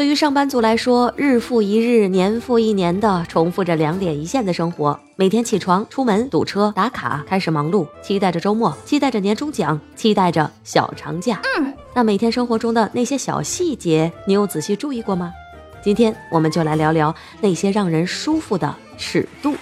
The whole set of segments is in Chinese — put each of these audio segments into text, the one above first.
对于上班族来说，日复一日、年复一年的重复着两点一线的生活。每天起床、出门、堵车、打卡，开始忙碌，期待着周末，期待着年终奖，期待着小长假。嗯，那每天生活中的那些小细节，你有仔细注意过吗？今天我们就来聊聊那些让人舒服的尺度。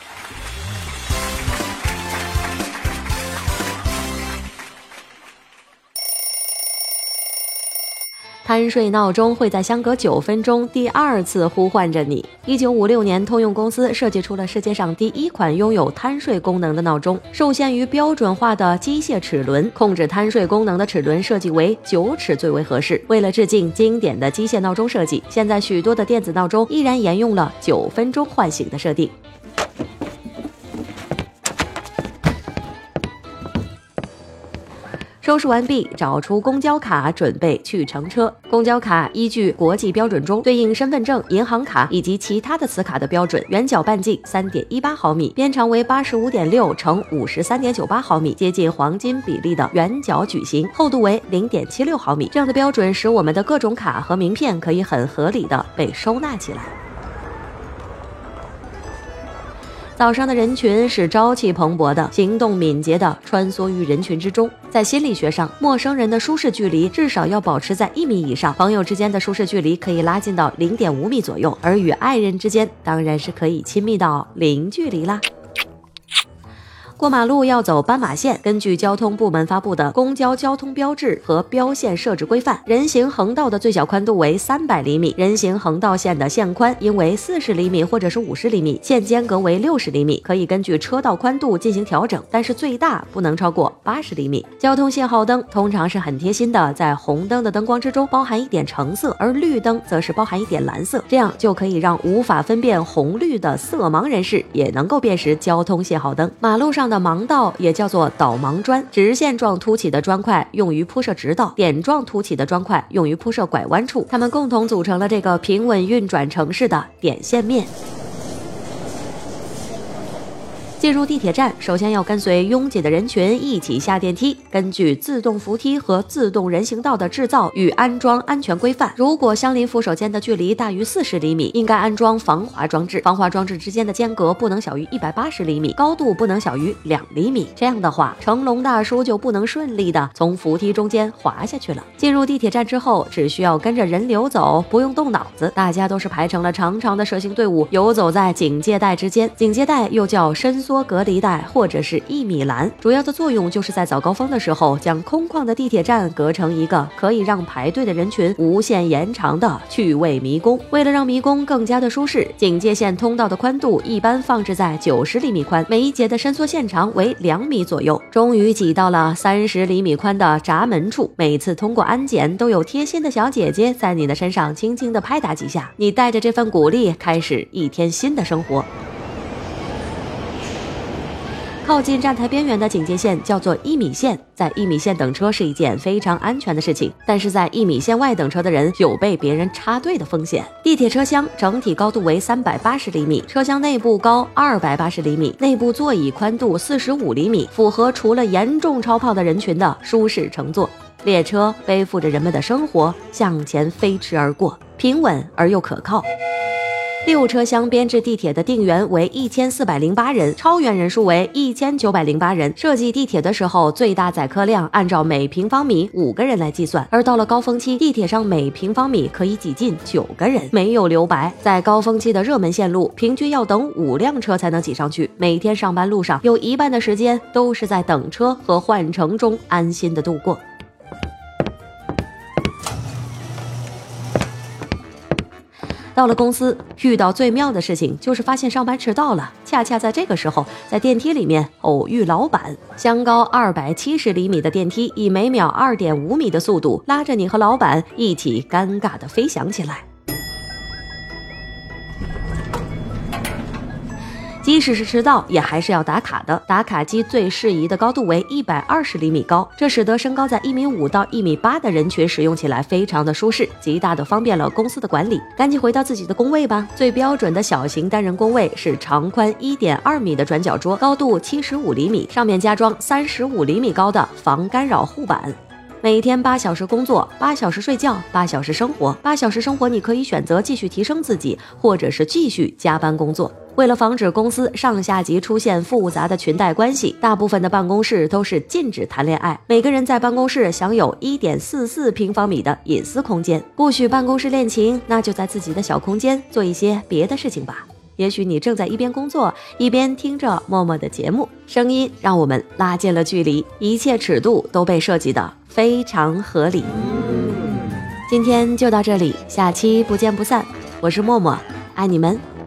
贪睡闹钟会在相隔九分钟第二次呼唤着你。一九五六年，通用公司设计出了世界上第一款拥有贪睡功能的闹钟。受限于标准化的机械齿轮，控制贪睡功能的齿轮设计为九齿最为合适。为了致敬经典的机械闹钟设计，现在许多的电子闹钟依然沿用了九分钟唤醒的设定。收拾完毕，找出公交卡，准备去乘车。公交卡依据国际标准中对应身份证、银行卡以及其他的磁卡的标准，圆角半径三点一八毫米，边长为八十五点六乘五十三点九八毫米，接近黄金比例的圆角矩形，厚度为零点七六毫米。这样的标准使我们的各种卡和名片可以很合理的被收纳起来。岛上的人群是朝气蓬勃的，行动敏捷的穿梭于人群之中。在心理学上，陌生人的舒适距离至少要保持在一米以上，朋友之间的舒适距离可以拉近到零点五米左右，而与爱人之间当然是可以亲密到零距离啦。过马路要走斑马线。根据交通部门发布的《公交交通标志和标线设置规范》，人行横道的最小宽度为三百厘米，人行横道线的线宽应为四十厘米或者是五十厘米，线间隔为六十厘米，可以根据车道宽度进行调整，但是最大不能超过八十厘米。交通信号灯通常是很贴心的，在红灯的灯光之中包含一点橙色，而绿灯则是包含一点蓝色，这样就可以让无法分辨红绿的色盲人士也能够辨识交通信号灯。马路上。的盲道也叫做导盲砖，直线状凸起的砖块用于铺设直道，点状凸起的砖块用于铺设拐弯处，它们共同组成了这个平稳运转城市的点线面。进入地铁站，首先要跟随拥挤的人群一起下电梯。根据自动扶梯和自动人行道的制造与安装安全规范，如果相邻扶手间的距离大于四十厘米，应该安装防滑装置。防滑装置之间的间隔不能小于一百八十厘米，高度不能小于两厘米。这样的话，成龙大叔就不能顺利的从扶梯中间滑下去了。进入地铁站之后，只需要跟着人流走，不用动脑子。大家都是排成了长长的蛇形队伍，游走在警戒带之间。警戒带又叫伸缩。缩隔离带或者是一米栏，主要的作用就是在早高峰的时候，将空旷的地铁站隔成一个可以让排队的人群无限延长的趣味迷宫。为了让迷宫更加的舒适，警戒线通道的宽度一般放置在九十厘米宽，每一节的伸缩线长为两米左右。终于挤到了三十厘米宽的闸门处，每次通过安检，都有贴心的小姐姐在你的身上轻轻的拍打几下，你带着这份鼓励，开始一天新的生活。靠近站台边缘的警戒线叫做一米线，在一米线等车是一件非常安全的事情，但是在一米线外等车的人有被别人插队的风险。地铁车厢整体高度为三百八十厘米，车厢内部高二百八十厘米，内部座椅宽度四十五厘米，符合除了严重超胖的人群的舒适乘坐。列车背负着人们的生活向前飞驰而过，平稳而又可靠。六车厢编制地铁的定员为一千四百零八人，超员人数为一千九百零八人。设计地铁的时候，最大载客量按照每平方米五个人来计算，而到了高峰期，地铁上每平方米可以挤进九个人，没有留白。在高峰期的热门线路，平均要等五辆车才能挤上去。每天上班路上，有一半的时间都是在等车和换乘中安心的度过。到了公司，遇到最妙的事情就是发现上班迟到了。恰恰在这个时候，在电梯里面偶遇老板。相高二百七十厘米的电梯，以每秒二点五米的速度拉着你和老板一起尴尬的飞翔起来。即使是迟到，也还是要打卡的。打卡机最适宜的高度为一百二十厘米高，这使得身高在一米五到一米八的人群使用起来非常的舒适，极大的方便了公司的管理。赶紧回到自己的工位吧。最标准的小型单人工位是长宽一点二米的转角桌，高度七十五厘米，上面加装三十五厘米高的防干扰护板。每天八小时工作，八小时睡觉，八小时生活。八小时生活，你可以选择继续提升自己，或者是继续加班工作。为了防止公司上下级出现复杂的裙带关系，大部分的办公室都是禁止谈恋爱。每个人在办公室享有一点四四平方米的隐私空间，不许办公室恋情，那就在自己的小空间做一些别的事情吧。也许你正在一边工作一边听着默默的节目，声音让我们拉近了距离，一切尺度都被设计的非常合理。今天就到这里，下期不见不散。我是默默，爱你们。